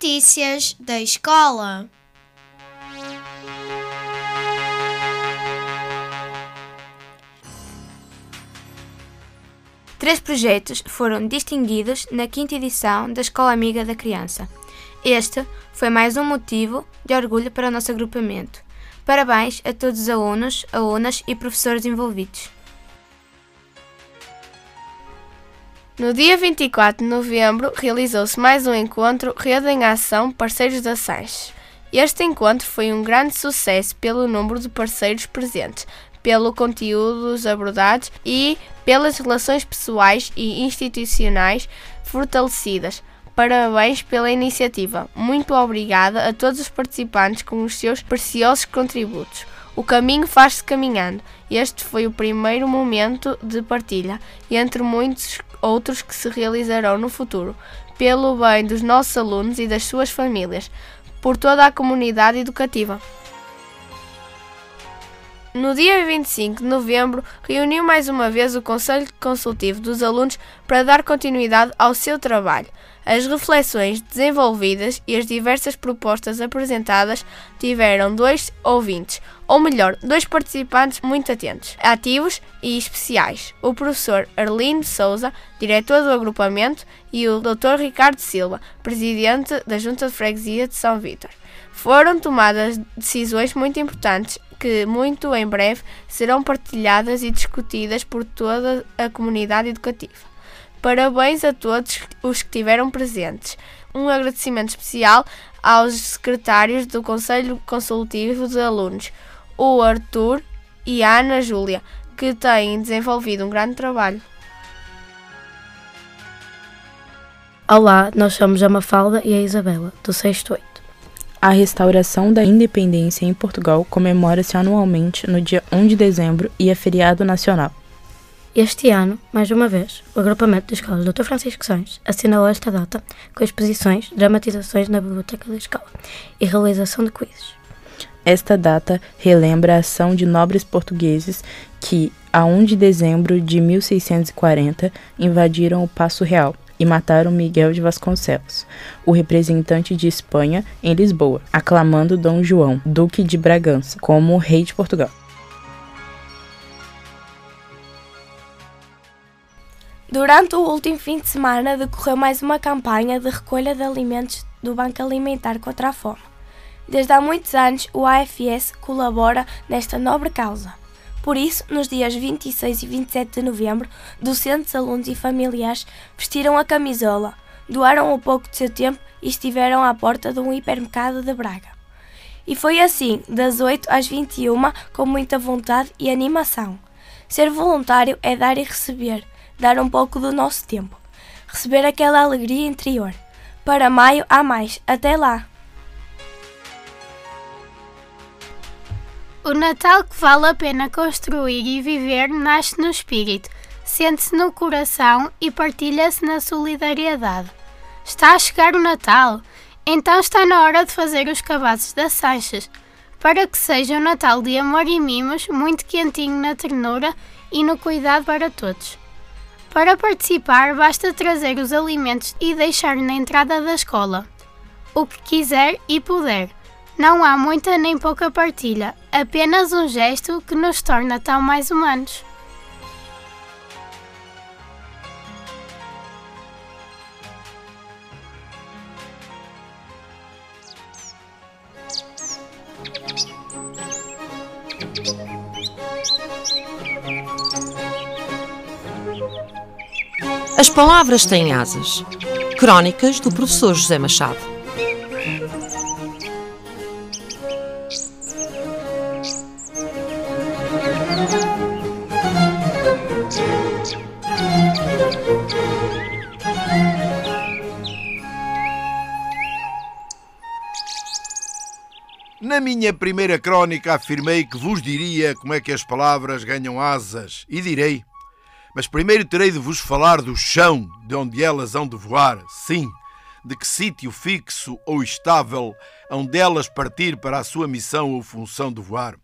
Notícias da escola. Três projetos foram distinguidos na quinta edição da Escola Amiga da Criança. Este foi mais um motivo de orgulho para o nosso agrupamento. Parabéns a todos os alunos, alunas e professores envolvidos. No dia 24 de novembro, realizou-se mais um encontro Rede em Ação Parceiros da SANS. Este encontro foi um grande sucesso pelo número de parceiros presentes, pelo conteúdo dos abordados e pelas relações pessoais e institucionais fortalecidas. Parabéns pela iniciativa. Muito obrigada a todos os participantes com os seus preciosos contributos. O caminho faz-se caminhando. Este foi o primeiro momento de partilha, entre muitos outros que se realizarão no futuro, pelo bem dos nossos alunos e das suas famílias, por toda a comunidade educativa. No dia 25 de novembro, reuniu mais uma vez o Conselho Consultivo dos Alunos para dar continuidade ao seu trabalho. As reflexões desenvolvidas e as diversas propostas apresentadas tiveram dois ouvintes, ou melhor, dois participantes muito atentos, ativos e especiais: o professor Arlindo Souza, diretor do agrupamento, e o Dr. Ricardo Silva, presidente da Junta de Freguesia de São Vítor. Foram tomadas decisões muito importantes que muito em breve serão partilhadas e discutidas por toda a comunidade educativa. Parabéns a todos os que estiveram presentes. Um agradecimento especial aos secretários do Conselho Consultivo de Alunos, o Arthur e a Ana Júlia, que têm desenvolvido um grande trabalho. Olá, nós somos a Mafalda e a Isabela, do 6 8. A restauração da independência em Portugal comemora-se anualmente no dia 1 de dezembro e é feriado nacional. Este ano, mais uma vez, o agrupamento de escolas Dr. Francisco Sães assinalou esta data com exposições, dramatizações na biblioteca da escola e realização de quizzes. Esta data relembra a ação de nobres portugueses que, a 1 de dezembro de 1640, invadiram o Paço Real e mataram Miguel de Vasconcelos, o representante de Espanha em Lisboa, aclamando Dom João, Duque de Bragança, como rei de Portugal. Durante o último fim de semana decorreu mais uma campanha de recolha de alimentos do Banco Alimentar contra a Fome. Desde há muitos anos, o AFS colabora nesta nobre causa. Por isso, nos dias 26 e 27 de novembro, docentes, alunos e familiares vestiram a camisola, doaram um pouco de seu tempo e estiveram à porta de um hipermercado de Braga. E foi assim, das 8 às 21, com muita vontade e animação. Ser voluntário é dar e receber, dar um pouco do nosso tempo, receber aquela alegria interior. Para maio há mais. Até lá! O Natal que vale a pena construir e viver nasce no espírito, sente-se no coração e partilha-se na solidariedade. Está a chegar o Natal, então está na hora de fazer os cabazes das Sanches, para que seja um Natal de amor e mimos, muito quentinho na ternura e no cuidado para todos. Para participar, basta trazer os alimentos e deixar na entrada da escola. O que quiser e puder. Não há muita nem pouca partilha, apenas um gesto que nos torna tão mais humanos. As palavras têm asas. Crónicas do professor José Machado. Na minha primeira crónica afirmei que vos diria como é que as palavras ganham asas, e direi. Mas primeiro terei de vos falar do chão de onde elas hão de voar, sim, de que sítio fixo ou estável hão delas partir para a sua missão ou função de voar.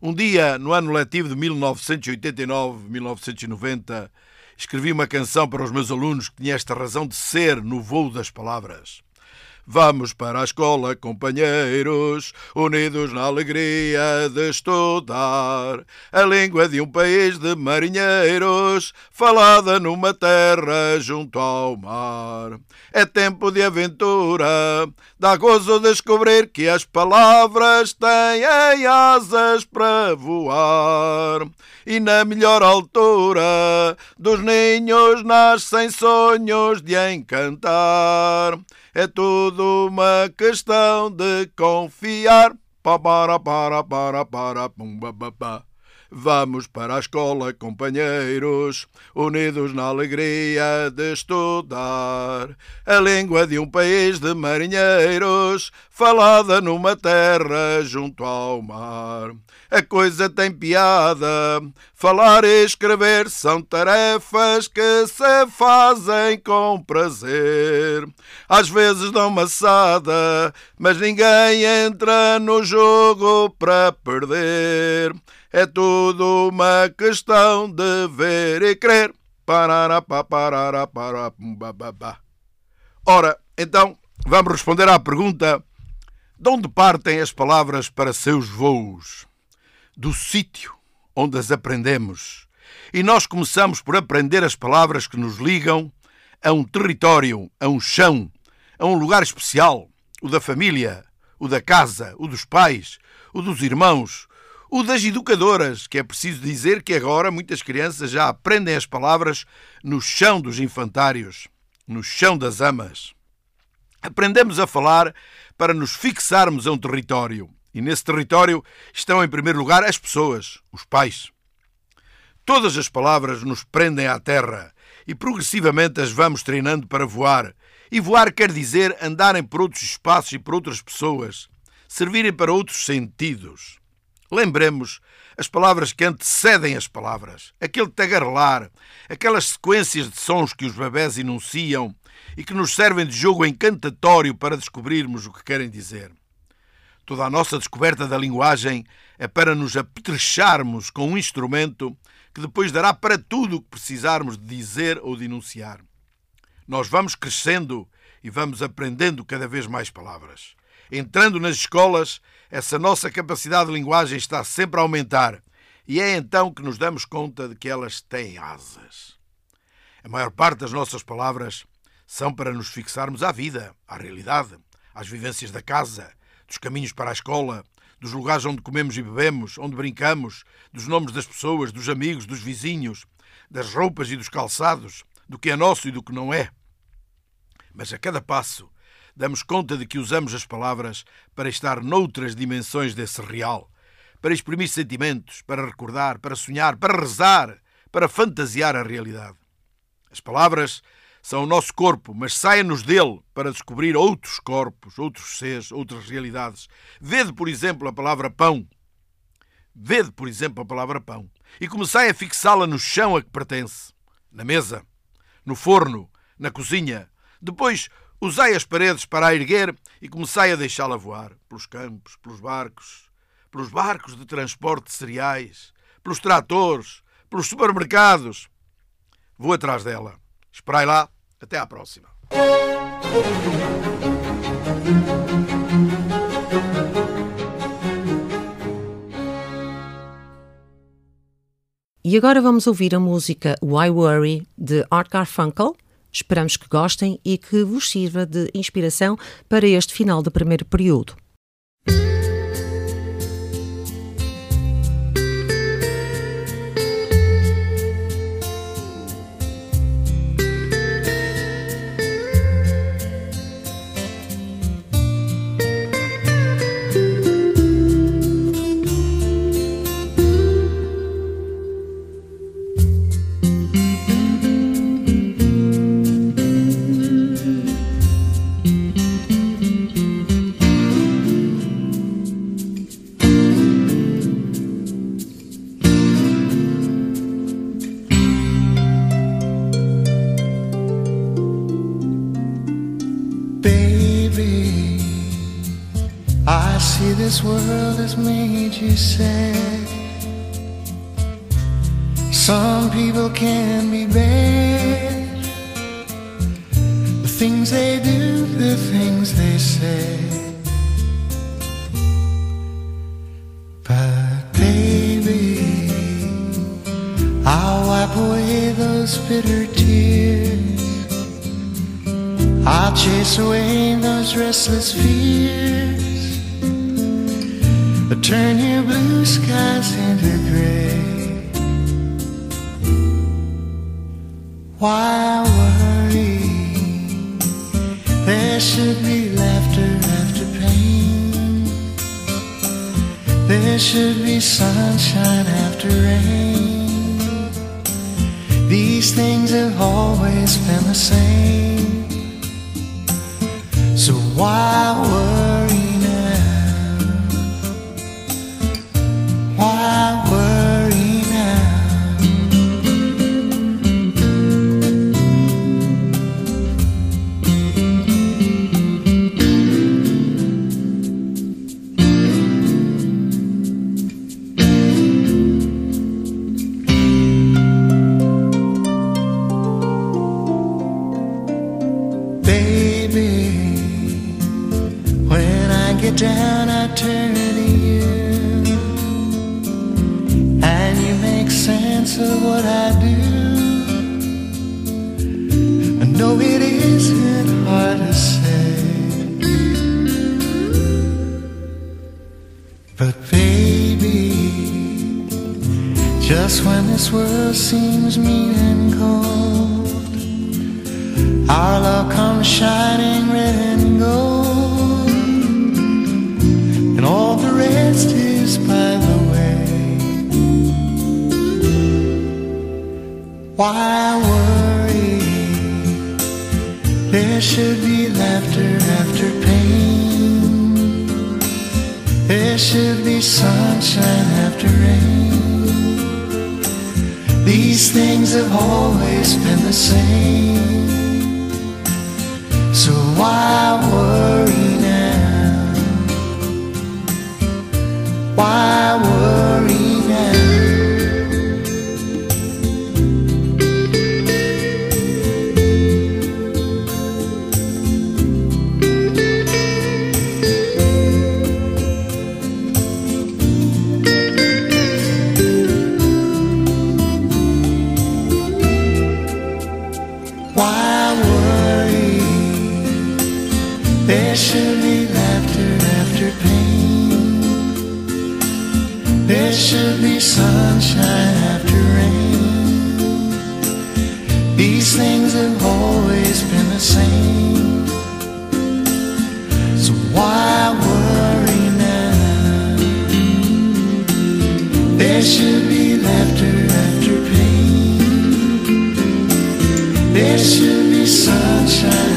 Um dia, no ano letivo de 1989-1990, escrevi uma canção para os meus alunos que tinha esta razão de ser no voo das palavras. Vamos para a escola, companheiros, unidos na alegria de estudar a língua de um país de marinheiros, falada numa terra junto ao mar. É tempo de aventura, dá gozo descobrir que as palavras têm asas para voar. E na melhor altura dos ninhos nascem sonhos de encantar. É tudo uma questão de confiar. Para, para, para, para, pum, ba, ba, ba. Vamos para a escola, companheiros, unidos na alegria de estudar a língua de um país de marinheiros, falada numa terra junto ao mar. A coisa tem piada, falar e escrever são tarefas que se fazem com prazer. Às vezes dão maçada, mas ninguém entra no jogo para perder. É tudo uma questão de ver e crer. Ora, então, vamos responder à pergunta: de onde partem as palavras para seus voos? Do sítio onde as aprendemos. E nós começamos por aprender as palavras que nos ligam a um território, a um chão, a um lugar especial, o da família, o da casa, o dos pais, o dos irmãos, o das educadoras, que é preciso dizer que agora muitas crianças já aprendem as palavras no chão dos infantários, no chão das amas. Aprendemos a falar para nos fixarmos a um território. E nesse território estão, em primeiro lugar, as pessoas, os pais. Todas as palavras nos prendem à terra e progressivamente as vamos treinando para voar. E voar quer dizer andarem por outros espaços e por outras pessoas, servirem para outros sentidos. Lembremos as palavras que antecedem as palavras, aquele tagarelar, aquelas sequências de sons que os bebés enunciam e que nos servem de jogo encantatório para descobrirmos o que querem dizer. Toda a nossa descoberta da linguagem é para nos apetrecharmos com um instrumento que depois dará para tudo o que precisarmos de dizer ou de enunciar. Nós vamos crescendo e vamos aprendendo cada vez mais palavras. Entrando nas escolas, essa nossa capacidade de linguagem está sempre a aumentar e é então que nos damos conta de que elas têm asas. A maior parte das nossas palavras são para nos fixarmos à vida, à realidade, às vivências da casa, dos caminhos para a escola, dos lugares onde comemos e bebemos, onde brincamos, dos nomes das pessoas, dos amigos, dos vizinhos, das roupas e dos calçados, do que é nosso e do que não é. Mas a cada passo damos conta de que usamos as palavras para estar noutras dimensões desse real, para exprimir sentimentos, para recordar, para sonhar, para rezar, para fantasiar a realidade. As palavras são o nosso corpo, mas saem-nos dele para descobrir outros corpos, outros seres, outras realidades. Vede, por exemplo, a palavra pão. Vede, por exemplo, a palavra pão e comecei a fixá-la no chão a que pertence, na mesa, no forno, na cozinha. Depois Usai as paredes para a erguer e comecei a deixá-la voar pelos campos, pelos barcos, pelos barcos de transporte de cereais, pelos tratores, pelos supermercados. Vou atrás dela. Esperai lá. Até à próxima. E agora vamos ouvir a música Why Worry de Art Garfunkel Esperamos que gostem e que vos sirva de inspiração para este final de primeiro período. People can be bad. The things they do, the things they say. But baby, I'll wipe away those bitter tears. I'll chase away those restless fears. But turn your blue skies into gray. Why worry? There should be laughter after pain. There should be sunshine after rain. These things have always been the same. So why worry be laughter after pain. There should be sunshine after rain. These things have always been the same. So why worry now? There should be laughter after pain. There should be sunshine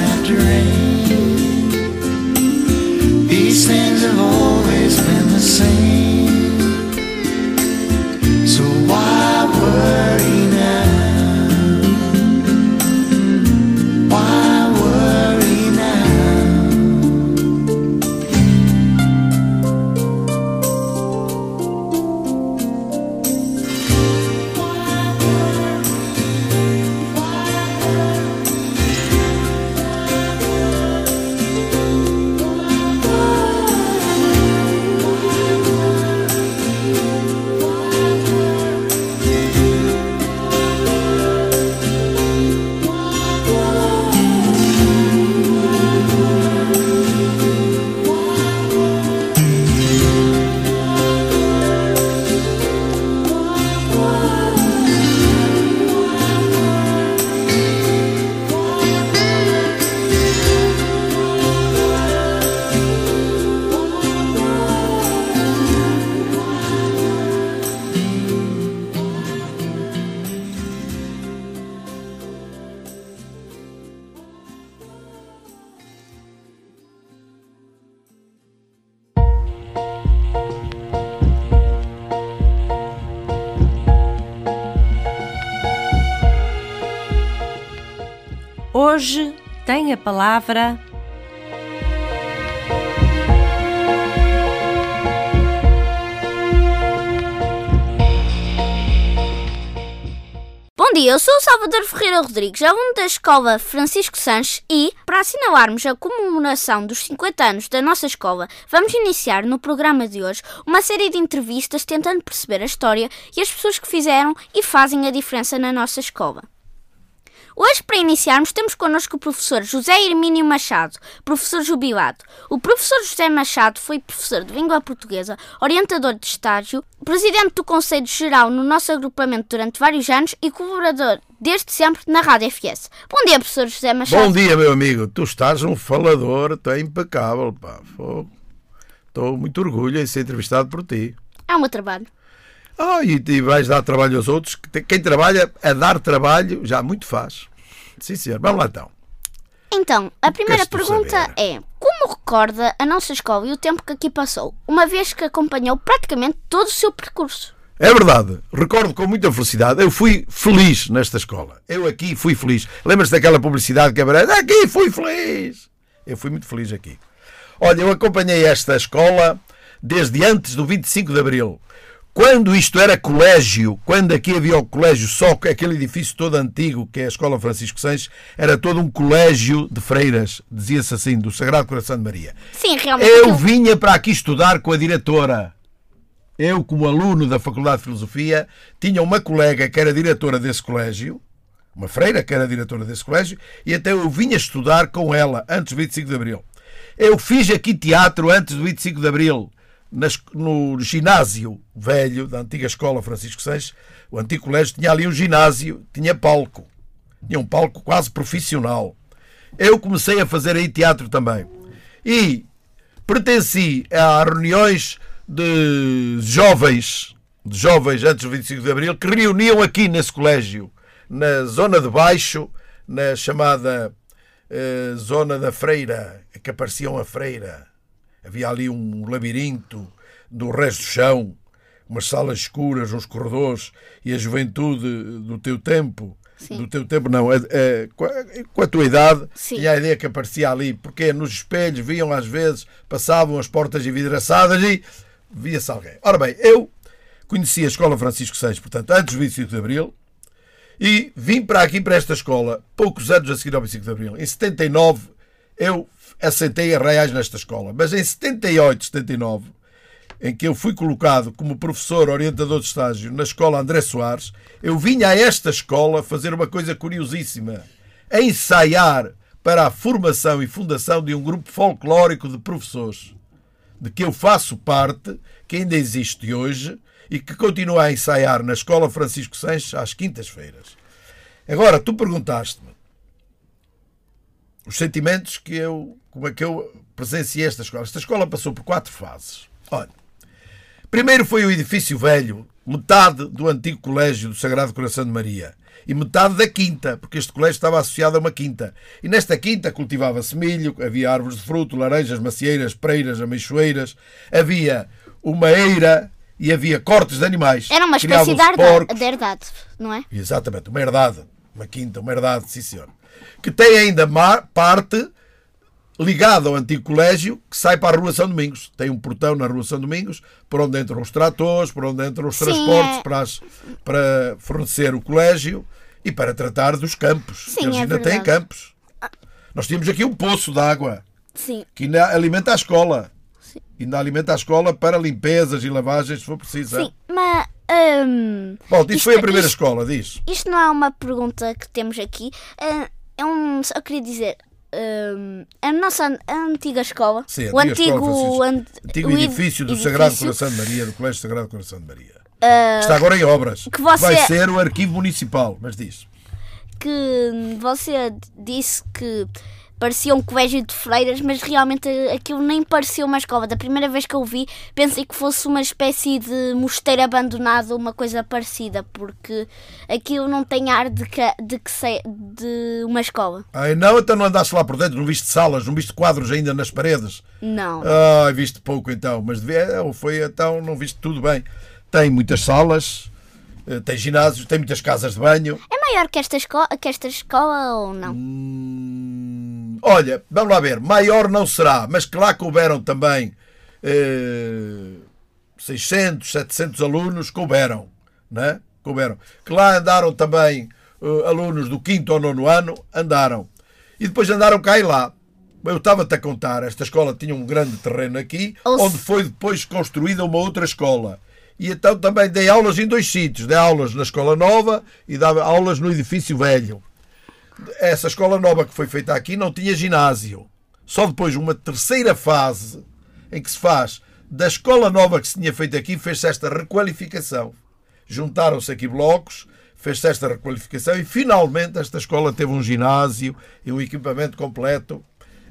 Hoje tem a palavra. Bom dia, eu sou o Salvador Ferreira Rodrigues, aluno da Escola Francisco Sanches e, para assinalarmos a comemoração dos 50 anos da nossa escola, vamos iniciar no programa de hoje uma série de entrevistas tentando perceber a história e as pessoas que fizeram e fazem a diferença na nossa escola. Hoje, para iniciarmos, temos connosco o professor José Hermínio Machado, professor jubilado. O professor José Machado foi professor de língua portuguesa, orientador de estágio, presidente do Conselho Geral no nosso agrupamento durante vários anos e colaborador desde sempre na Rádio FS. Bom dia, professor José Machado. Bom dia, meu amigo. Tu estás um falador, tu é impecável, pá. Fogo. Estou muito orgulho em ser entrevistado por ti. É o meu trabalho. Ah, e, e vais dar trabalho aos outros. Quem trabalha a dar trabalho já muito faz. Sim, senhor. Vamos lá então. Então, a primeira pergunta saber? é: como recorda a nossa escola e o tempo que aqui passou, uma vez que acompanhou praticamente todo o seu percurso? É verdade, recordo com muita felicidade. Eu fui feliz nesta escola. Eu aqui fui feliz. Lembras-te daquela publicidade que aparece? Aqui fui feliz. Eu fui muito feliz aqui. Olha, eu acompanhei esta escola desde antes do 25 de Abril. Quando isto era colégio, quando aqui havia o colégio, só que aquele edifício todo antigo, que é a Escola Francisco Sanches, era todo um colégio de freiras, dizia-se assim, do Sagrado Coração de Maria. Sim, realmente. Eu vinha para aqui estudar com a diretora. Eu, como aluno da Faculdade de Filosofia, tinha uma colega que era diretora desse colégio, uma freira que era diretora desse colégio, e até eu vinha estudar com ela antes do 25 de Abril. Eu fiz aqui teatro antes do 25 de Abril, nas- no ginásio velho da antiga escola Francisco Sanches. O antigo colégio tinha ali um ginásio, tinha palco. Tinha um palco quase profissional. Eu comecei a fazer aí teatro também. E pertenci a reuniões de jovens, de jovens antes do 25 de Abril, que reuniam aqui nesse colégio, na zona de baixo, na chamada eh, zona da Freira, que apareciam a Freira. Havia ali um labirinto do resto do chão, umas salas escuras, uns corredores, e a juventude do teu tempo, Sim. do teu tempo não, a- a- com, a, tua idade, Sim. tinha a ideia que aparecia ali, porque nos espelhos viam às vezes, passavam as portas envidraçadas e via-se alguém. Ora bem, eu conheci a Escola Francisco Sanches, portanto, antes do 25 de Abril, e vim para aqui, para esta escola, poucos anos a seguir ao 25 de Abril. Em 79, eu assentei a reais nesta escola. Mas em 78, 79, em que eu fui colocado como professor orientador de estágio na escola André Soares, eu vinha a esta escola fazer uma coisa curiosíssima: ensaiar para a formação e fundação de um grupo folclórico de professores, de que eu faço parte, que ainda existe hoje e que continua a ensaiar na Escola Francisco Sanches às quintas-feiras. Agora, tu perguntaste-me os sentimentos que eu, como é que eu presenciei esta escola. Esta escola passou por quatro fases. Olha, primeiro foi o edifício velho, metade do antigo colégio do Sagrado Coração de Maria e metade da quinta, porque este colégio estava associado a uma quinta. E nesta quinta cultivava-se milho, havia árvores de fruto, laranjas, macieiras, preiras, ameixoeiras, havia uma eira e havia cortes de animais. Era uma espécie de herdade, não é? Exatamente, uma herdade. Uma quinta, uma herdade, sim senhor. Que tem ainda parte ligada ao antigo colégio que sai para a Rua São Domingos. Tem um portão na Rua São Domingos por onde entram os tratores, por onde entram os Sim, transportes é. para, as- para fornecer o colégio e para tratar dos campos. Sim, Eles é ainda têm verdade. campos. Nós tínhamos aqui um poço de água Sim. que ainda alimenta a escola. Ainda alimenta a escola para limpezas e lavagens se for preciso. Sim, mas. hum, Bom, isso isto- foi a primeira isto- escola, diz. Isto não é uma pergunta que temos aqui. É, é um, só queria dizer. hum, a nossa a antiga escola, Sim, o antiga escola antigo, an- Antigo edifício do edifício, Sagrado Coração de Maria, do Colégio Sagrado Coração de Maria. ah, Está agora em obras. que você- Vai ser o arquivo municipal, mas diz. que você disse que parecia um colégio de freiras, mas realmente aquilo nem parecia uma escola. Da primeira vez que eu vi, pensei que fosse uma espécie de mosteiro abandonado, uma coisa parecida, porque aquilo não tem ar de que, de, que se, de uma escola. Ai não, então não andaste lá por dentro, não viste salas, não viste quadros ainda nas paredes. Não. Ai, viste pouco então, mas devia, ou foi então, não viste tudo bem. Tem muitas salas, eh, tem ginásios, tem muitas casas de banho. É maior que esta escola, que esta escola ou não? Hum, olha, vamos lá ver, maior não será, mas que lá couberam também eh, 600, 700 alunos, couberam, né? Couberam. Que lá andaram também eh, alunos do quinto ou nono ano andaram. E depois andaram cá e lá. Eu estava-te a contar, esta escola tinha um grande terreno aqui, onde foi depois construída uma outra escola. E então também dei aulas em dois sítios. Dei aulas na escola nova e dava aulas no edifício velho. Essa escola nova que foi feita aqui não tinha ginásio. Só depois, uma terceira fase, em que se faz da escola nova que se tinha feito aqui, fez-se esta requalificação. Juntaram-se aqui blocos, fez-se esta requalificação e finalmente esta escola teve um ginásio e um equipamento completo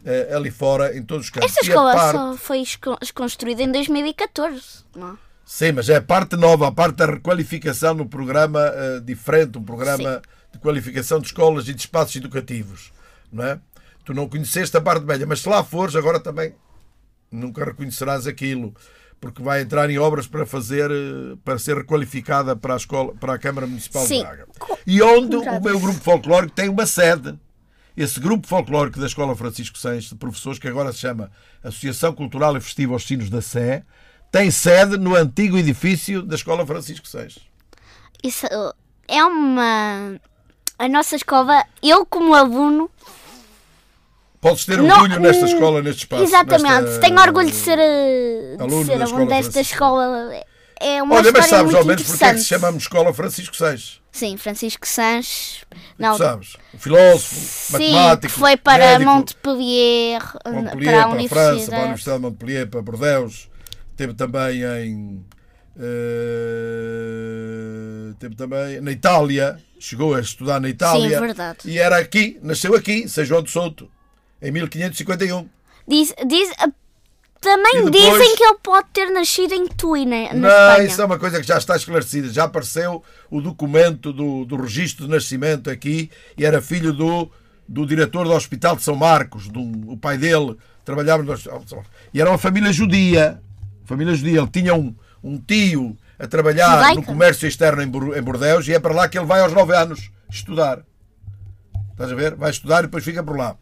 eh, ali fora, em todos os campos. Esta escola parte- só foi construída em 2014. Não? Sim, mas é a parte nova, a parte da requalificação no programa eh, diferente, um programa de qualificação de escolas e de espaços educativos, não é? Tu não conheceste a parte velha, mas se lá fores, agora também nunca reconhecerás aquilo, porque vai entrar em obras para fazer, eh, para ser requalificada para a escola, para a Câmara Municipal Sim. de Braga. E onde o meu grupo folclórico tem uma sede. Esse grupo folclórico da Escola Francisco Sens, de professores, que agora se chama Associação Cultural e Festiva aos Sinos da Sé, tem sede no antigo edifício da Escola Francisco Sens. Isso uh, é uma. A nossa escola, eu como aluno. Podes ter Não, orgulho nesta hum, escola, neste espaço. Exatamente, nesta- tenho orgulho de ser, uh, de aluno ser aluno desta Francisco. escola. É uma Olha, mas sabes ao menos porque é que se chamamos Escola Francisco Sens? Sim, Francisco Sanches. Não, Sabes? Um filósofo, sim, matemático, que foi para médico, Montpellier, Montpellier, para a para, a França, para a Universidade. Universidade de Montpellier, para Bordeaux. Teve também em. Eh, teve também na Itália. Chegou a estudar na Itália. verdade. E era aqui, nasceu aqui, São João de Souto, em 1551. Diz, diz, uh, também depois- dizem que ele pode ter nascido em Tui, na, na Não, Espanha. isso é uma coisa que já está esclarecida. Já apareceu o documento do, do registro de nascimento aqui e era filho do, do diretor do Hospital de São Marcos. Do, o pai dele trabalhava no Hospital de São Marcos. E era uma família judia. Família judia. Ele tinha um, um tio a trabalhar Judaica? no comércio externo em, Bor- em Bordeaux e é para lá que ele vai aos 9 anos estudar. Estás a ver? Vai estudar e depois fica por lá.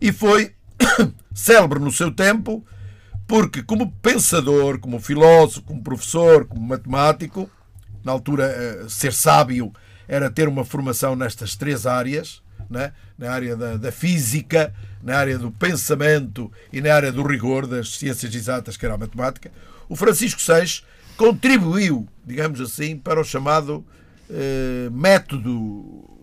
E foi célebre no seu tempo porque como pensador, como filósofo, como professor, como matemático, na altura eh, ser sábio era ter uma formação nestas três áreas, né? na área da, da física, na área do pensamento e na área do rigor das ciências exatas, que era a matemática, o Francisco Seixas contribuiu, digamos assim, para o chamado eh, método,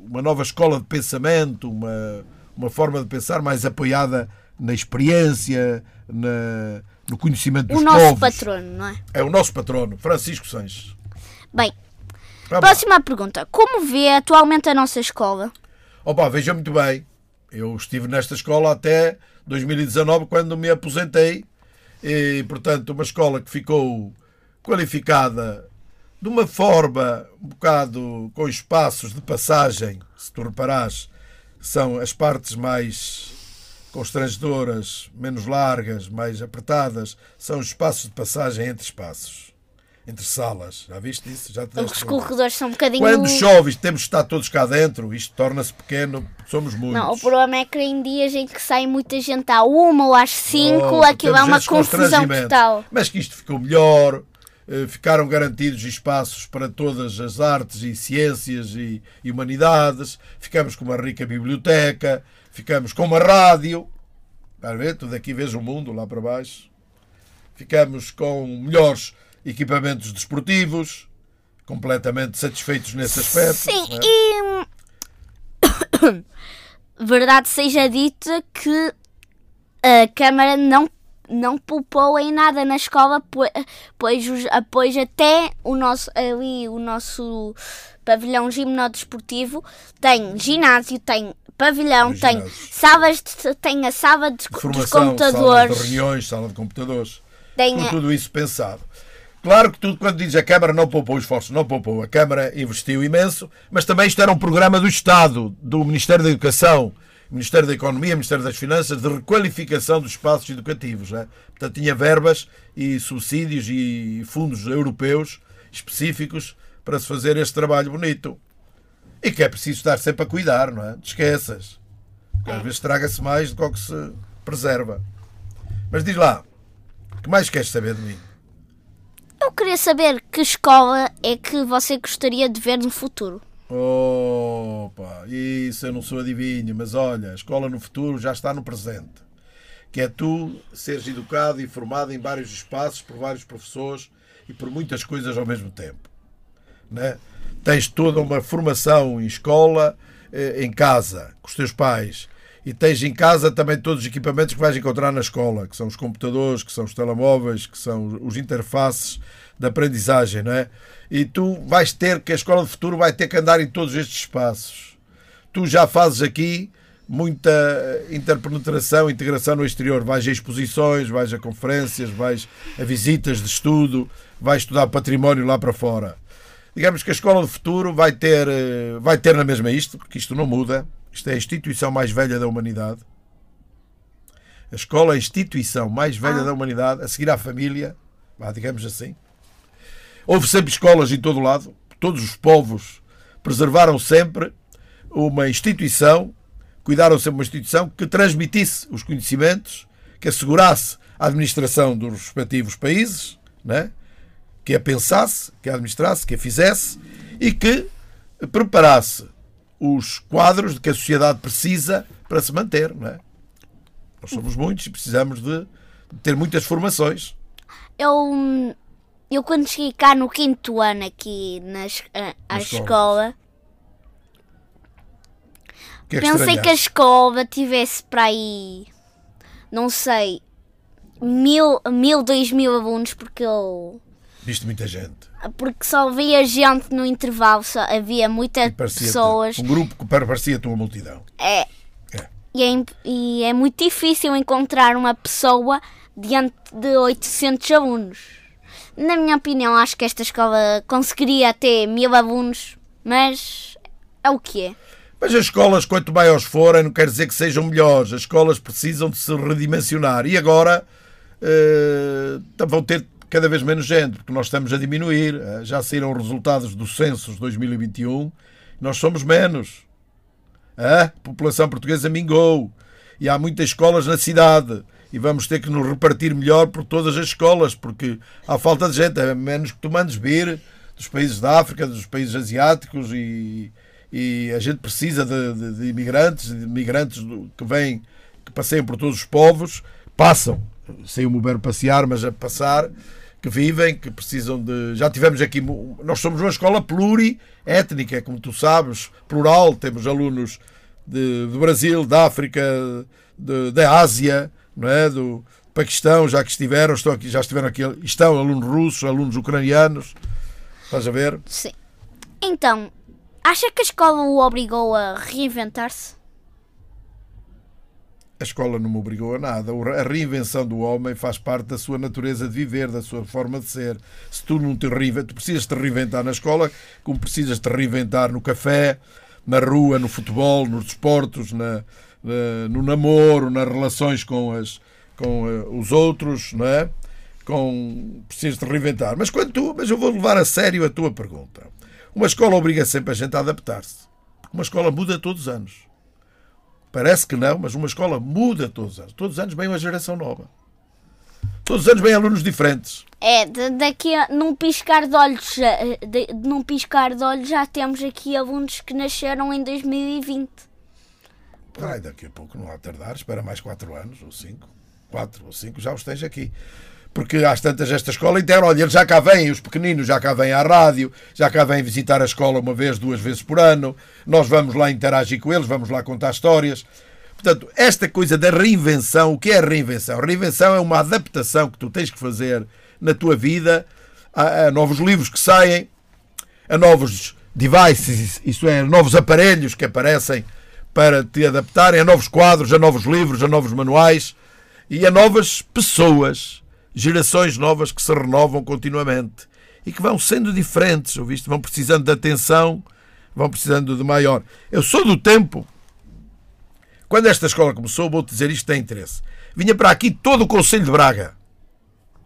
uma nova escola de pensamento, uma, uma forma de pensar mais apoiada na experiência, na, no conhecimento dos O nosso povos. patrono, não é? É o nosso patrono, Francisco Sanches. Bem, lá. próxima pergunta. Como vê atualmente a nossa escola? Opa, veja muito bem. Eu estive nesta escola até 2019, quando me aposentei. E, portanto, uma escola que ficou qualificada de uma forma um bocado com espaços de passagem, se tu reparares, são as partes mais constrangedoras, menos largas, mais apertadas, são os espaços de passagem entre espaços, entre salas. Já viste isso? Já te deste Os corredores são um bocadinho. Quando chove e temos de estar todos cá dentro, isto torna-se pequeno, somos muitos. Não, o problema é que em dias em que sai muita gente à uma ou às cinco, Oh, aquilo é uma confusão total. Mas que isto ficou melhor, ficaram garantidos espaços para todas as artes e ciências e, humanidades, ficamos com uma rica biblioteca, ficamos com uma rádio, Estás a ver? Tu daqui vês o mundo lá para baixo. Ficamos com melhores equipamentos desportivos, completamente satisfeitos nesse aspecto. Sim, é? e. Verdade seja dita que a Câmara não, não poupou em nada na escola, po- pois, pois até o nosso, ali o nosso pavilhão gimnodesportivo tem ginásio, tem pavilhão, Tem tem salas de, tem a sala de, de dos formação, sala computadores, de reuniões, sala de computadores. tem Tudo, tudo isso pensado. Claro que tudo, quando diz a Câmara não poupou esforços, não poupou. A Câmara investiu imenso, mas também isto era um programa do Estado, do Ministério da Educação, Ministério da Economia, Ministério das Finanças, de requalificação dos espaços educativos. Né? Portanto, tinha verbas e subsídios e fundos europeus específicos para se fazer este trabalho bonito. E que é preciso estar sempre a cuidar, não é? Te esqueças. Porque Às vezes traga-se mais do que o que se preserva. Mas diz lá, o que mais queres saber de mim? Eu queria saber que escola é que você gostaria de ver no futuro. Opa, isso eu não sou adivinho, mas olha, a escola no futuro já está no presente. Que é tu seres educado e formado em vários espaços, por vários professores e por muitas coisas ao mesmo tempo. Né? Tens toda uma formação em escola, eh, em casa, com os teus pais. E tens em casa também todos os equipamentos que vais encontrar na escola, que são os computadores, que são os telemóveis, que são os interfaces de aprendizagem, não é? E tu vais ter que a escola de futuro vai ter que andar em todos estes espaços. Tu já fazes aqui muita interpenetração, integração no exterior. Vais a exposições, vais a conferências, vais a visitas de estudo, vais estudar património lá para fora. Digamos que a escola do futuro vai ter, eh, vai ter na mesma isto, porque isto não muda. Isto é a instituição mais velha da humanidade. A escola é a instituição mais velha da humanidade, a seguir à família, digamos assim. Houve sempre escolas em todo lado. Todos os povos preservaram sempre uma instituição, cuidaram sempre uma instituição que transmitisse os conhecimentos, que assegurasse a administração dos respectivos países, né? que a pensasse, que a administrasse, que a fizesse e que preparasse os quadros de que a sociedade precisa para se manter. Não é? Nós somos muitos e precisamos de ter muitas formações. Eu, eu quando cheguei cá no quinto ano aqui na, Na escola. que é pensei que a escola tivesse para aí, não sei, mil, mil, dois mil alunos, porque eu. Viste muita gente. Porque só via gente no intervalo, só havia muitas pessoas. Um grupo que parecia-te uma multidão. É, É. e, é, e é muito difícil encontrar uma pessoa diante de 800 alunos. Na minha opinião, acho que esta escola conseguiria ter mil alunos, mas é o que é. Mas as escolas, quanto maiores forem, não quer dizer que sejam melhores. As escolas precisam de se redimensionar. E agora eh, vão ter cada vez menos gente, porque nós estamos a diminuir. Eh, Já saíram os resultados do censo de 2021. Nós somos menos. A população portuguesa mingou. E há muitas escolas na cidade. E vamos ter que nos repartir melhor por todas as escolas, porque há falta de gente. A menos que tu mandes vir dos países da África, dos países asiáticos e, e a gente precisa de, de- de imigrantes, de migrantes do- que vêm, que passeiam por todos os povos, passam, sem o verbo passear, mas a passar, que vivem, que precisam de. Já tivemos aqui. Nós somos uma escola pluriétnica, como tu sabes, plural, temos alunos de, do Brasil, da África, da Ásia, não é? Do Paquistão, já que estiveram, estão aqui, já estiveram aqui, estão alunos russos, alunos ucranianos. Estás a ver? Sim. Então, acha que a escola o obrigou a reinventar-se? A escola não me obrigou a nada. A reinvenção do homem faz parte da sua natureza de viver, da sua forma de ser. Se tu não te reinventas, tu precisas te reinventar na escola, como precisas te reinventar no café, na rua, no futebol, nos desportos, na- no namoro, nas relações com, as, com eh, os outros, não é? Com, precisas te reinventar. Mas, quando tu, mas eu vou levar a sério a tua pergunta. Uma escola obriga sempre a gente a adaptar-se. Uma escola muda todos os anos. Parece que não, mas uma escola muda todos os anos. Todos os anos vem uma geração nova. Todos os anos vêm alunos diferentes. É, de- daqui a num piscar de olhos, já- de, num piscar de olhos já temos aqui alunos que nasceram em 2020. Ai, daqui a pouco não há tardar, espera mais 4 anos, ou 5. 4 ou 5 já os tens aqui. Porque às tantas esta escola inteira, olha, eles já cá vêm, os pequeninos já cá vêm à rádio, já cá vêm visitar a escola uma vez, duas vezes por ano, nós vamos lá interagir com eles, vamos lá contar histórias. Portanto, esta coisa da reinvenção, o que é reinvenção? Reinvenção é uma adaptação que tu tens que fazer na tua vida a, a novos livros que saem, a novos devices, isto é, novos aparelhos que aparecem para te adaptarem, a novos quadros, a novos livros, a novos manuais e a novas pessoas, gerações novas que se renovam continuamente e que vão sendo diferentes, ouviste? Vão precisando de atenção, vão precisando de maior. Eu sou do tempo, quando esta escola começou, vou-te dizer isto tem interesse. Vinha para aqui todo o Conselho de Braga.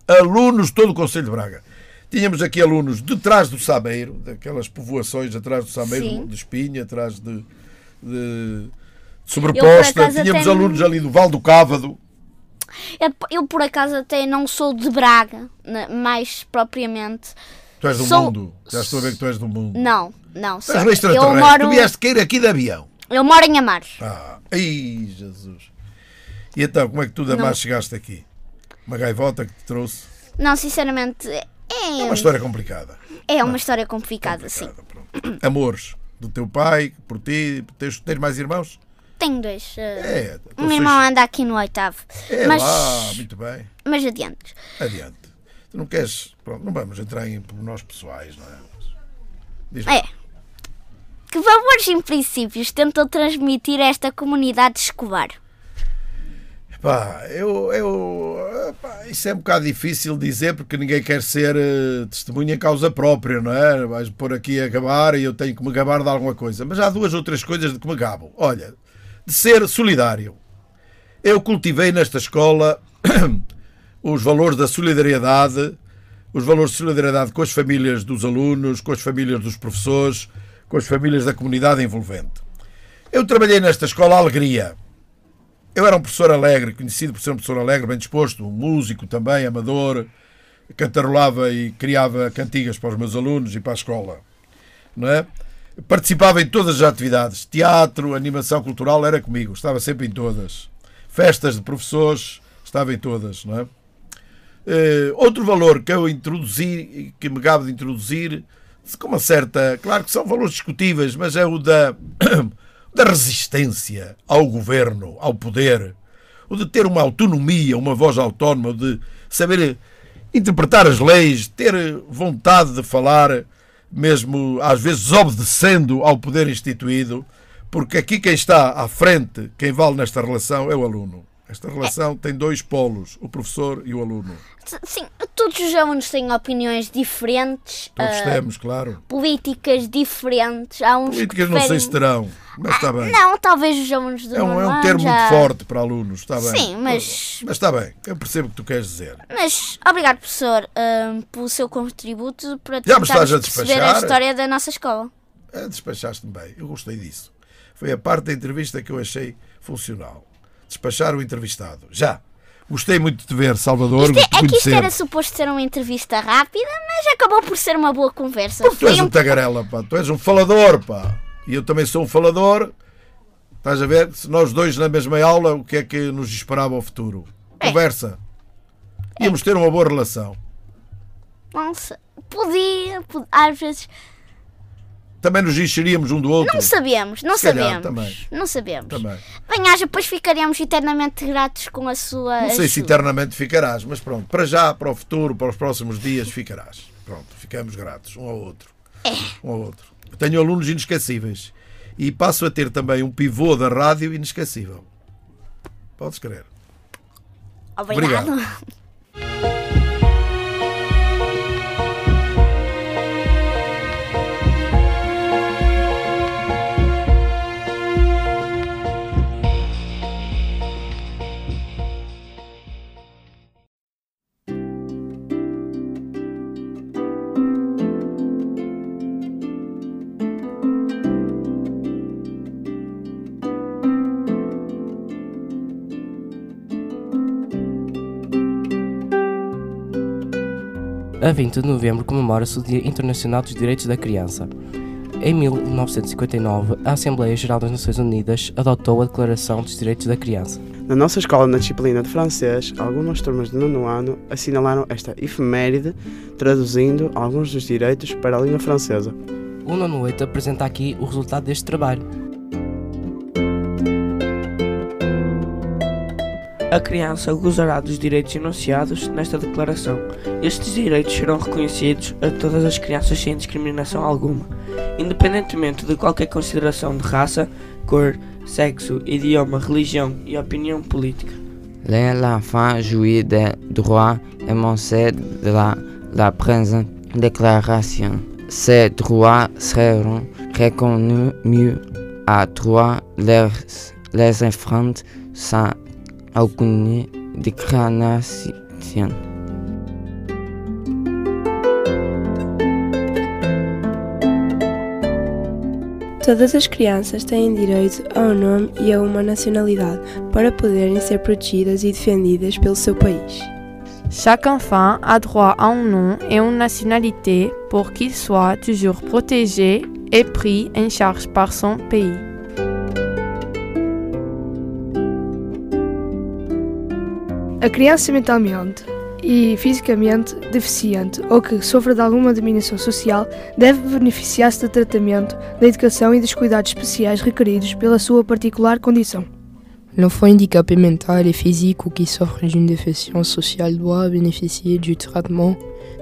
Alunos de todo o Conselho de Braga. Tínhamos aqui alunos de trás do Sameiro, daquelas povoações atrás do Sameiro, Sim. de Espinha, atrás de, de- de Eu, Sobreposta. acaso, Tínhamos até alunos não- ali do Val do Cávado. Eu, eu, por acaso até não sou de Braga, né, mais propriamente. Tu és do Sou- mundo. Já estou a ver que tu és do mundo. Não, não. Sou- és eu moro, Tu vieste cair aqui de avião. eu moro em Amares. Ah, ai, Jesus. E então, como é que tu da Não. mais chegaste aqui? Uma gaivota que te trouxe? Não, sinceramente, É é, uma história complicada. é uma história complicada, sim. Amores do teu pai, por ti. Tens, tens mais irmãos? Tenho dois. uh, É, o meu irmão anda aqui no oitavo. É mas, lá, muito bem. mas adiante. Adiante. Tu não queres. Pronto, não vamos entrar em pormenores pessoais, não é? É. Que valores e princípios tentam transmitir a esta comunidade de Escobar? Pá, eu, eu pá, isso é um bocado difícil dizer porque ninguém quer ser eh, testemunha em causa própria, não é? Vais pôr aqui a gabar e eu tenho que me gabar de alguma coisa. Mas há duas ou três coisas de que me gabo. Olha, de ser solidário. Eu cultivei nesta escola os valores da solidariedade, os valores de solidariedade com as famílias dos alunos, com as famílias dos professores, com as famílias da comunidade envolvente. Eu trabalhei nesta escola a alegria. Eu era um professor alegre, conhecido por ser um professor alegre, bem disposto, um músico também, amador, cantarolava e criava cantigas para os meus alunos e para a escola. Não é? Participava em todas as atividades, teatro, animação cultural, era comigo, estava sempre em todas. Festas de professores, estava em todas, não é? Eh, outro valor que eu introduzi, que me gabo de introduzir, com uma certa. Claro que são valores discutíveis, mas é o da, da resistência ao governo, ao poder, o de ter uma autonomia, uma voz autónoma, de saber interpretar as leis, ter vontade de falar, mesmo às vezes obedecendo ao poder instituído, porque aqui quem está à frente, quem vale nesta relação é o aluno. Esta relação tem dois polos, o professor e o aluno. Sim, todos os alunos têm opiniões diferentes, Todos ah, temos, claro. políticas diferentes. Há uns Políticas que não sei preferem- se terão, mas está bem. Não, talvez os alunos do É um, é um termo já... muito forte para alunos, está bem. Sim, mas- Mas está bem, eu percebo o que tu queres dizer. Mas obrigado, professor, ah, pelo seu contributo para Já me estás a perceber a história da nossa escola. É, Despachaste-me bem, eu gostei disso. Foi a parte da entrevista que eu achei funcional. Despachar o entrevistado. Já. Gostei muito de te ver, Salvador, Isto de é, é que isto era suposto ser uma entrevista rápida, mas acabou por ser uma boa conversa. Tu és um tagarela, pá. Tu és um falador, pá. E eu também sou um falador. Estás a ver? Se nós dois na mesma aula, o que é que nos esperava ao futuro? É. Conversa. Íamos ter uma boa relação. Não sei. Podia, pod- às vezes. Também nos encheríamos um do outro. Não sabemos, não Se calhar, sabemos. também. Não sabemos. Também. Bem, haja, depois ficaríamos eternamente gratos com a sua. Não sei se ajuda. eternamente ficarás, mas pronto, para já, para o futuro, para os próximos dias, ficarás. Pronto, ficamos gratos um ao outro. É. Um ao outro. Tenho alunos inesquecíveis e passo a ter também um pivô da rádio inesquecível. Podes crer. Obrigado. Obrigado. A 20 de novembro comemora-se o Dia Internacional dos Direitos da Criança. Em 1959, a Assembleia Geral das Nações Unidas adotou a Declaração dos Direitos da Criança. Na nossa escola, na disciplina de francês, algumas turmas de nono ano assinalaram esta efeméride, traduzindo alguns dos direitos para a língua francesa. O Nono 8 apresenta aqui o resultado deste trabalho. A criança gozará dos direitos enunciados nesta declaração. Estes direitos serão reconhecidos a todas as crianças sem discriminação alguma, independentemente de qualquer consideração de raça, cor, sexo, idioma, religião e opinião política. L'enfant jouit des droits énoncés de la, la présente déclaration. Ces droits seront reconnus à trois les, les enfants sans aucune discrimination. Todas as crianças têm direito a um nome e a uma nacionalidade para poderem ser protegidas e defendidas pelo seu país. Chaque enfant a droit à un nom et une nationalité pour qu'il soit toujours protégé et pris en charge par son pays. A criança mentalmente e fisicamente deficiente ou que sofra de alguma diminuição social deve beneficiar-se de tratamento, da educação e dos cuidados especiais requeridos pela sua particular condição. L'enfant handicapé mental et physique ou qui souffre d'une déficience sociale doit bénéficier du traitement,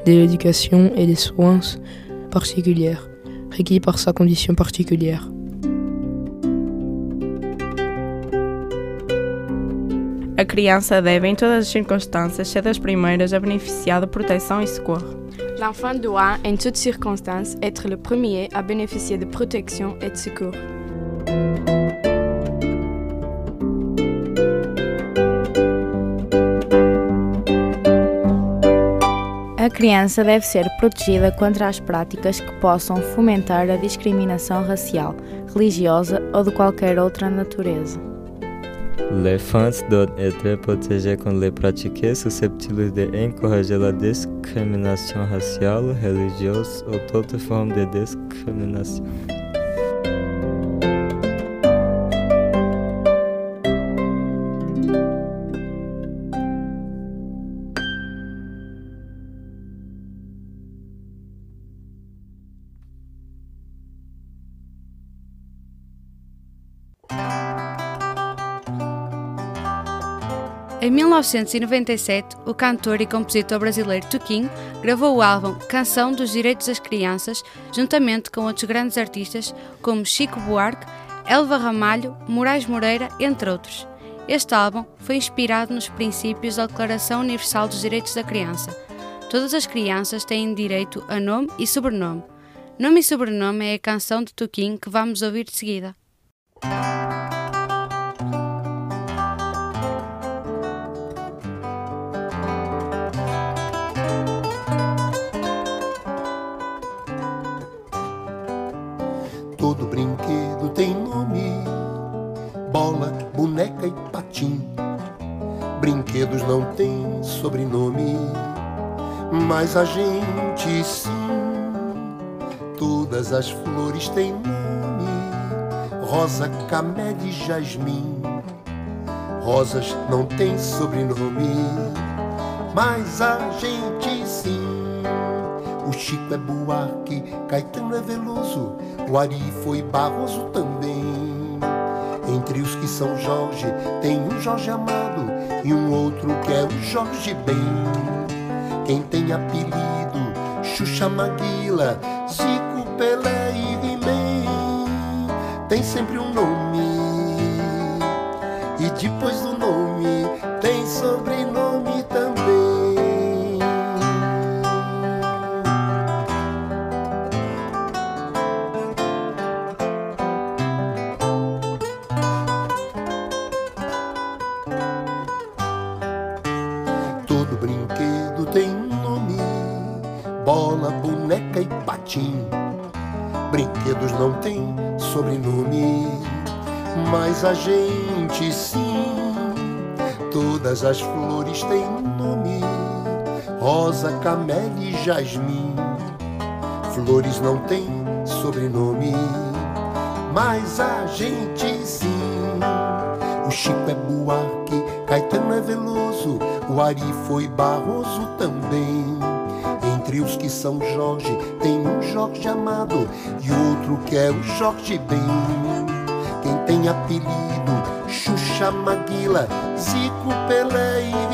de l'éducation et des soins particuliers requis par sa condition particulière. A criança deve, em todas as circunstâncias, ser das primeiras a beneficiar de proteção e socorro. L'enfant doit, en toutes circonstances, être le premier à bénéficier de protection et de secours. A criança deve ser protegida contra as práticas que possam fomentar a discriminação racial, religiosa ou de qualquer outra natureza. L'enfant doit être protégé contre les pratiques susceptibles d'encourager la discrimination raciale, religieuse ou toute forme de discrimination. Em 1997, o cantor e compositor brasileiro Tuquinho gravou o álbum Canção dos Direitos das Crianças, juntamente com outros grandes artistas como Chico Buarque, Elva Ramalho, Moraes Moreira, entre outros. Este álbum foi inspirado nos princípios da Declaração Universal dos Direitos da Criança. Todas as crianças têm direito a nome e sobrenome. Nome e sobrenome é a canção de Tuquinho que vamos ouvir de seguida. Boneca e patim. Brinquedos não têm sobrenome, mas a gente sim. Todas as flores têm nome: rosa, camélia e jasmim. Rosas não têm sobrenome, mas a gente sim. O Chico é Buarque, Caetano é Veloso, o Ari foi Barroso também. Entre os que são Jorge, tem um Jorge Amado e um outro que é o Jorge Ben. Quem tem apelido, Xuxa Maguila, Zico, Pelé e He-Man, tem sempre um nome. E depois do nome, tem sobrenome Brinquedos não têm sobrenome, mas a gente sim. Todas as flores têm nome: rosa, camélia e jasmim. Flores não têm sobrenome, mas a gente sim. O Chico é Buarque, Caetano é Veloso, o Ari foi Barroso também. Entre os que são Jorge, Jorge amado e outro que é o Jorge Ben. Quem tem apelido, Xuxa Maguila, Zico, Pelé e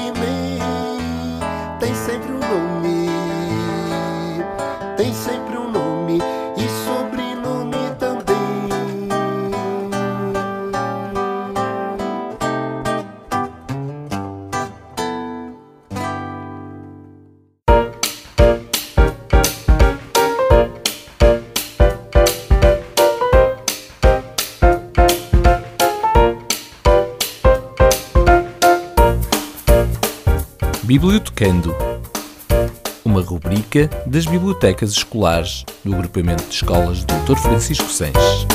Uma rubrica das bibliotecas escolares do agrupamento de escolas Dr. Francisco Sanches.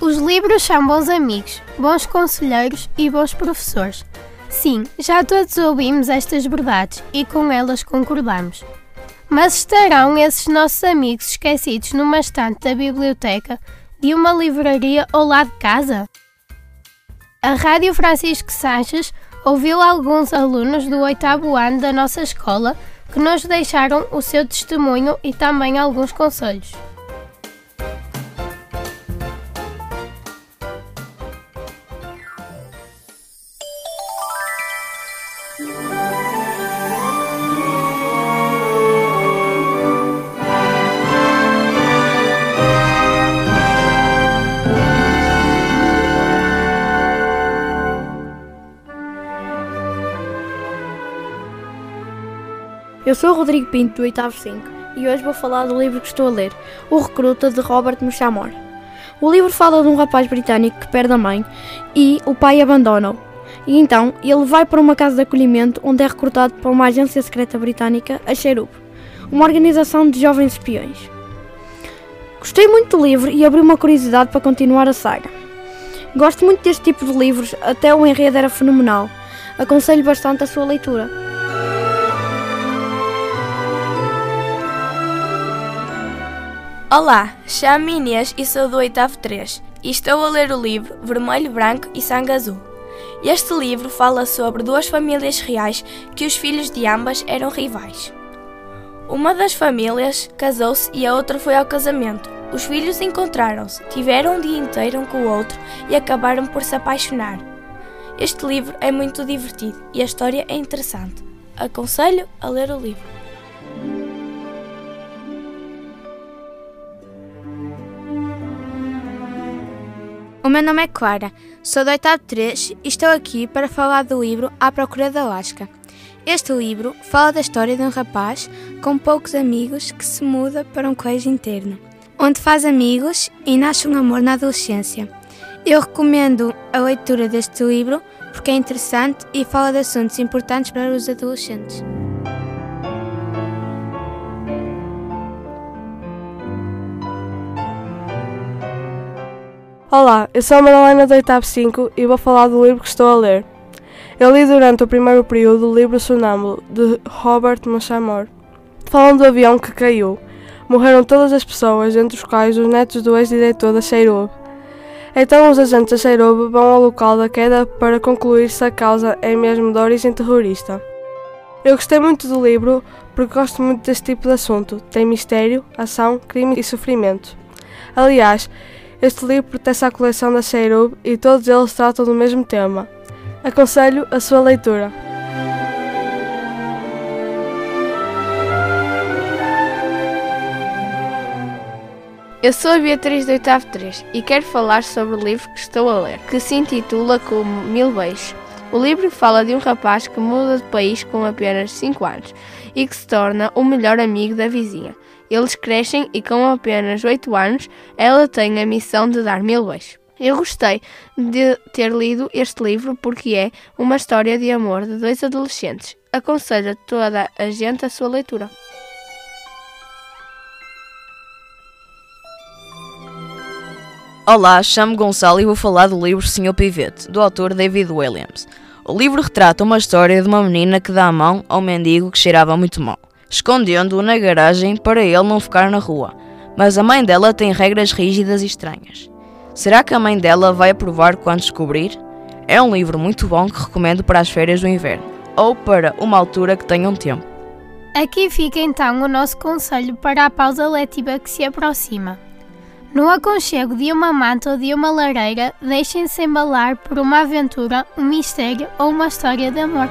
Os livros são bons amigos, bons conselheiros e bons professores. Sim, já todos ouvimos estas verdades e com elas concordamos. Mas estarão esses nossos amigos esquecidos numa estante da biblioteca, de uma livraria ao lado de casa? A Rádio Francisco Sanches ouviu alguns alunos do oitavo ano da nossa escola que nos deixaram o seu testemunho e também alguns conselhos. Eu sou o Rodrigo Pinto, do oitavo 5, e hoje vou falar do livro que estou a ler, O Recruta, de Robert Muchamore. O livro fala de um rapaz britânico que perde a mãe e o pai abandona-o. E então ele vai para uma casa de acolhimento onde é recrutado por uma agência secreta britânica, a Cherub, uma organização de jovens espiões. Gostei muito do livro e abri uma curiosidade para continuar a saga. Gosto muito deste tipo de livros, até o enredo era fenomenal. Aconselho bastante a sua leitura. Olá, chamo-me Inês e sou do oitavo 3 e estou a ler o livro Vermelho, Branco e Sangue Azul. Este livro fala sobre duas famílias reais que os filhos de ambas eram rivais. Uma das famílias casou-se e a outra foi ao casamento. Os filhos encontraram-se, tiveram um dia inteiro um com o outro e acabaram por se apaixonar. Este livro é muito divertido e a história é interessante. Aconselho a ler o livro. O meu nome é Clara, sou do oitavo 3 e estou aqui para falar do livro À Procura da Lasca. Este livro fala da história de um rapaz com poucos amigos que se muda para um colégio interno, onde faz amigos e nasce um amor na adolescência. Eu recomendo a leitura deste livro porque é interessante e fala de assuntos importantes para os adolescentes. Olá, eu sou a Madalena do oitavo 5 e vou falar do livro que estou a ler. Eu li durante o primeiro período o livro Sonâmbulo, de Robert Muchamore. Falam do avião que caiu. Morreram todas as pessoas, entre os quais os netos do ex-diretor da Cheirub. Então os agentes da Cheirub vão ao local da queda para concluir se a causa é mesmo de origem terrorista. Eu gostei muito do livro porque gosto muito deste tipo de assunto. Tem mistério, ação, crime e sofrimento. Aliás, este livro pertence à coleção da Cheirub e todos eles tratam do mesmo tema. Aconselho a sua leitura. Eu sou a Beatriz do oitavo 3 e quero falar sobre o livro que estou a ler, que se intitula como Mil Beijos. O livro fala de um rapaz que muda de país com apenas 5 anos e que se torna o melhor amigo da vizinha. Eles crescem e com apenas 8 anos ela tem a missão de dar mil beijos. Eu gostei de ter lido este livro porque é uma história de amor de dois adolescentes. Aconselho a toda a gente a sua leitura. Olá, chamo Gonçalo e vou falar do livro Senhor Pivete, do autor David Williams. O livro retrata uma história de uma menina que dá a mão ao mendigo que cheirava muito mal, escondendo-o na garagem para ele não ficar na rua. Mas a mãe dela tem regras rígidas e estranhas. Será que a mãe dela vai aprovar quando descobrir? É um livro muito bom que recomendo para as férias do inverno, ou para uma altura que tenham tempo. Aqui fica então o nosso conselho para a pausa letiva que se aproxima. No aconchego de uma manta ou de uma lareira, deixem-se embalar por uma aventura, um mistério ou uma história de amor.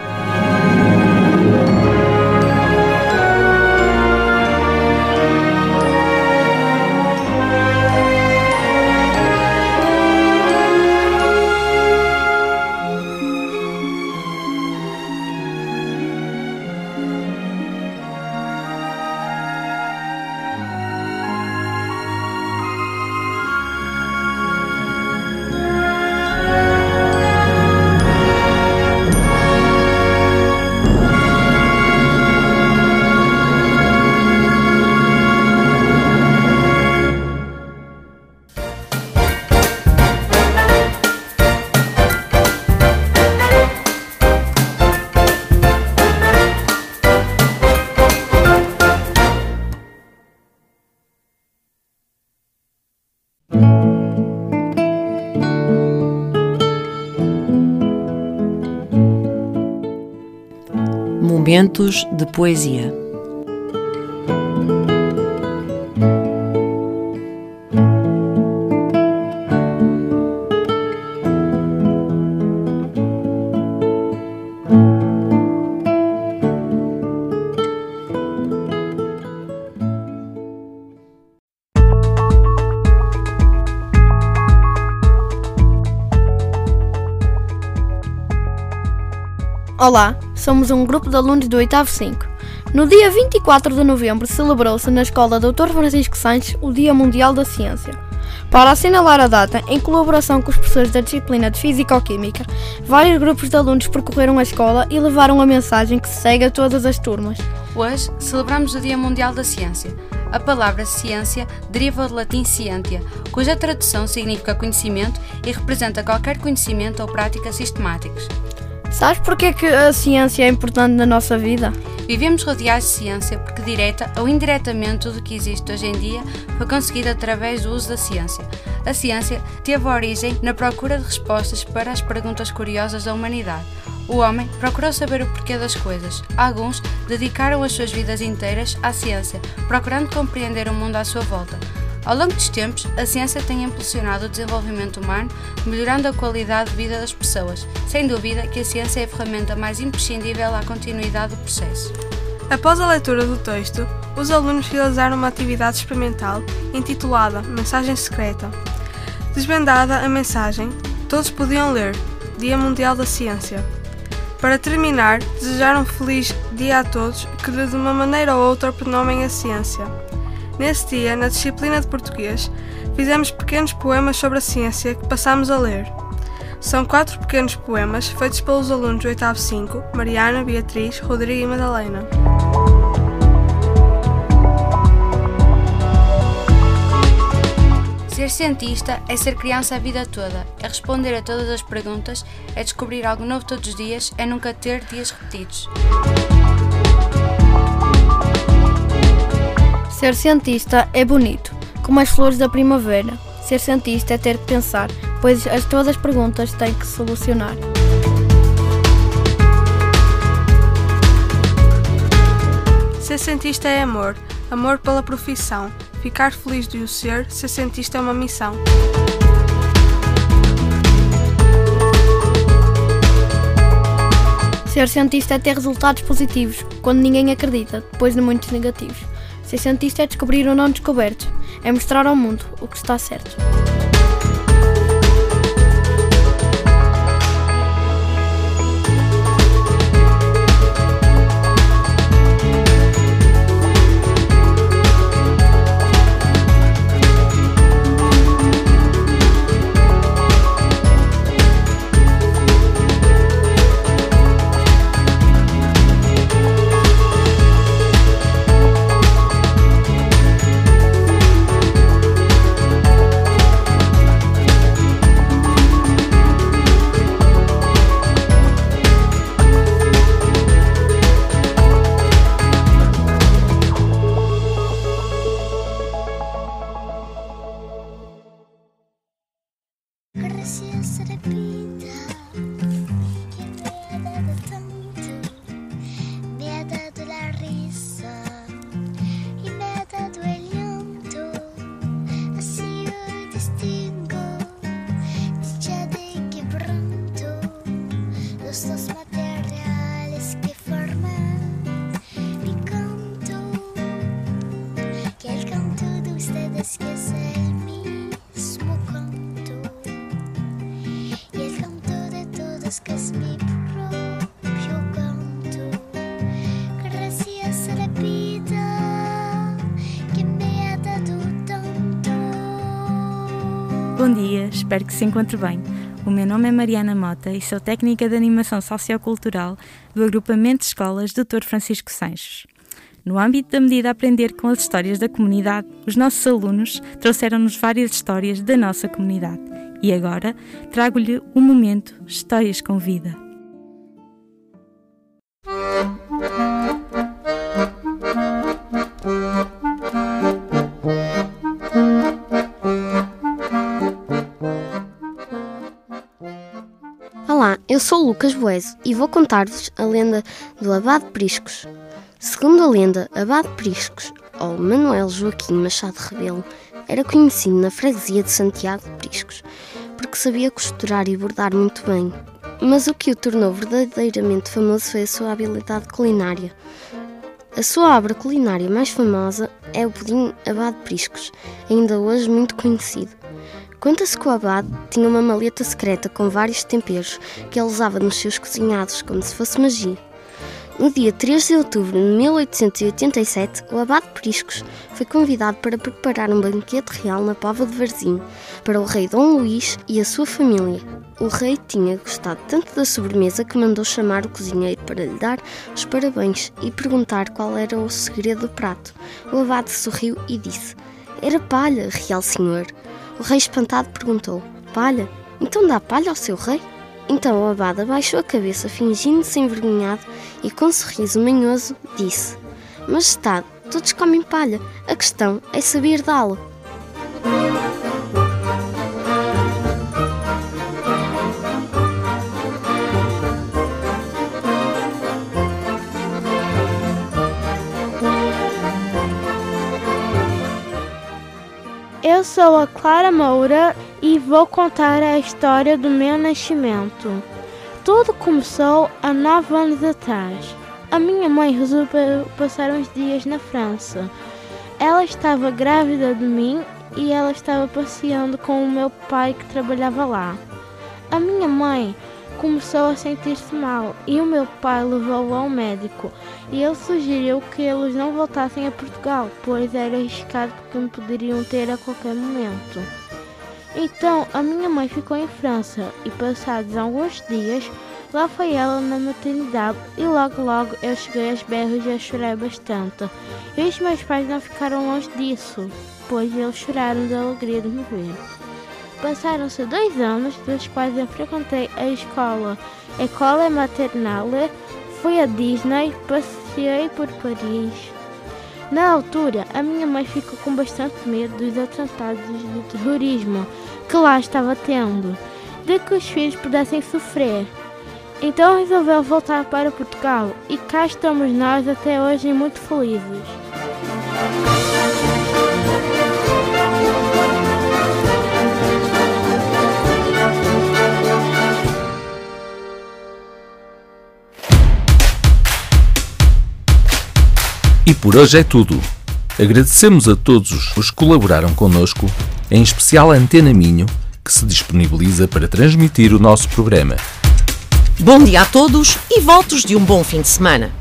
Momentos de Poesia. Olá, somos um grupo de alunos do 8 5. No dia 24 de novembro celebrou-se na Escola Dr. Francisco Sanches o Dia Mundial da Ciência. Para assinalar a data, em colaboração com os professores da disciplina de Físico-Química, vários grupos de alunos percorreram a escola e levaram a mensagem que segue a todas as turmas. Hoje celebramos o Dia Mundial da Ciência. A palavra ciência deriva do latim scientia, cuja tradução significa conhecimento e representa qualquer conhecimento ou prática sistemáticos. Sabes porquê que a ciência é importante na nossa vida? Vivemos rodeados de ciência porque, direta ou indiretamente, tudo o que existe hoje em dia foi conseguido através do uso da ciência. A ciência teve origem na procura de respostas para as perguntas curiosas da humanidade. O homem procurou saber o porquê das coisas. Alguns dedicaram as suas vidas inteiras à ciência, procurando compreender o mundo à sua volta. Ao longo dos tempos, a ciência tem impulsionado o desenvolvimento humano, melhorando a qualidade de vida das pessoas. Sem dúvida que a ciência é a ferramenta mais imprescindível à continuidade do processo. Após a leitura do texto, os alunos realizaram uma atividade experimental intitulada Mensagem Secreta. Desvendada a mensagem, todos podiam ler Dia Mundial da Ciência. Para terminar, desejaram um feliz dia a todos que de uma maneira ou outra pronomem a ciência. Nesse dia, na disciplina de português, fizemos pequenos poemas sobre a ciência que passámos a ler. São quatro pequenos poemas feitos pelos alunos do 8 5, Mariana, Beatriz, Rodrigo e Madalena. Ser cientista é ser criança a vida toda, é responder a todas as perguntas, é descobrir algo novo todos os dias, é nunca ter dias repetidos. Ser cientista é bonito, como as flores da primavera. Ser cientista é ter que pensar, pois as, todas as perguntas têm que solucionar. Ser cientista é amor, amor pela profissão. Ficar feliz de o ser, ser cientista é uma missão. Ser cientista é ter resultados positivos, quando ninguém acredita, depois de muitos negativos. Ser cientista é descobrir o não descoberto, é mostrar ao mundo o que está certo. Espero que se encontre bem. O meu nome é Mariana Mota e sou técnica de animação sociocultural do agrupamento de escolas Dr. Francisco Sanches. No âmbito da medida Aprender com as Histórias da Comunidade, os nossos alunos trouxeram-nos várias histórias da nossa comunidade. E agora trago-lhe um momento Histórias com Vida. Sou Lucas Boésio e vou contar-vos a lenda do Abade Priscos. Segundo a lenda, Abade Priscos, ou Manuel Joaquim Machado Rebelo, era conhecido na freguesia de Santiago de Priscos, porque sabia costurar e bordar muito bem. Mas o que o tornou verdadeiramente famoso foi a sua habilidade culinária. A sua obra culinária mais famosa é o pudim Abade Priscos, ainda hoje muito conhecido. Conta-se que o abade tinha uma maleta secreta com vários temperos que ele usava nos seus cozinhados como se fosse magia. No dia 3 de outubro de 1887, o abade Priscos foi convidado para preparar um banquete real na Pova de Varzim para o rei Dom Luís e a sua família. O rei tinha gostado tanto da sobremesa que mandou chamar o cozinheiro para lhe dar os parabéns e perguntar qual era o segredo do prato. O abade sorriu e disse: Era palha, real senhor. O rei espantado perguntou: Palha? Então dá palha ao seu rei? Então o abade abaixou a cabeça, fingindo-se envergonhado e com um sorriso manhoso disse: Majestade, todos comem palha, a questão é saber dá-la. Eu sou a Clara Moura e vou contar a história do meu nascimento. Tudo começou há nove anos atrás. A minha mãe resolveu passar uns dias na França. Ela estava grávida de mim e ela estava passeando com o meu pai que trabalhava lá. A minha mãe começou a sentir-se mal e o meu pai levou-o ao médico e ele sugeriu que eles não voltassem a Portugal, pois era arriscado porque me poderiam ter a qualquer momento. Então a minha mãe ficou em França e passados alguns dias lá foi ela na maternidade e logo logo eu cheguei aos berros e a chorar bastante. E os meus pais não ficaram longe disso, pois eles choraram de alegria de me ver. Passaram-se dois anos, dos quais eu frequentei a escola École Maternelle, fui a Disney, passei por Paris. Na altura, a minha mãe ficou com bastante medo dos atentados de terrorismo que lá estava tendo, de que os filhos pudessem sofrer. Então resolveu voltar para Portugal e cá estamos nós até hoje muito felizes. E por hoje é tudo. Agradecemos a todos os que colaboraram connosco, em especial a Antena Minho, que se disponibiliza para transmitir o nosso programa. Bom dia a todos e votos de um bom fim de semana.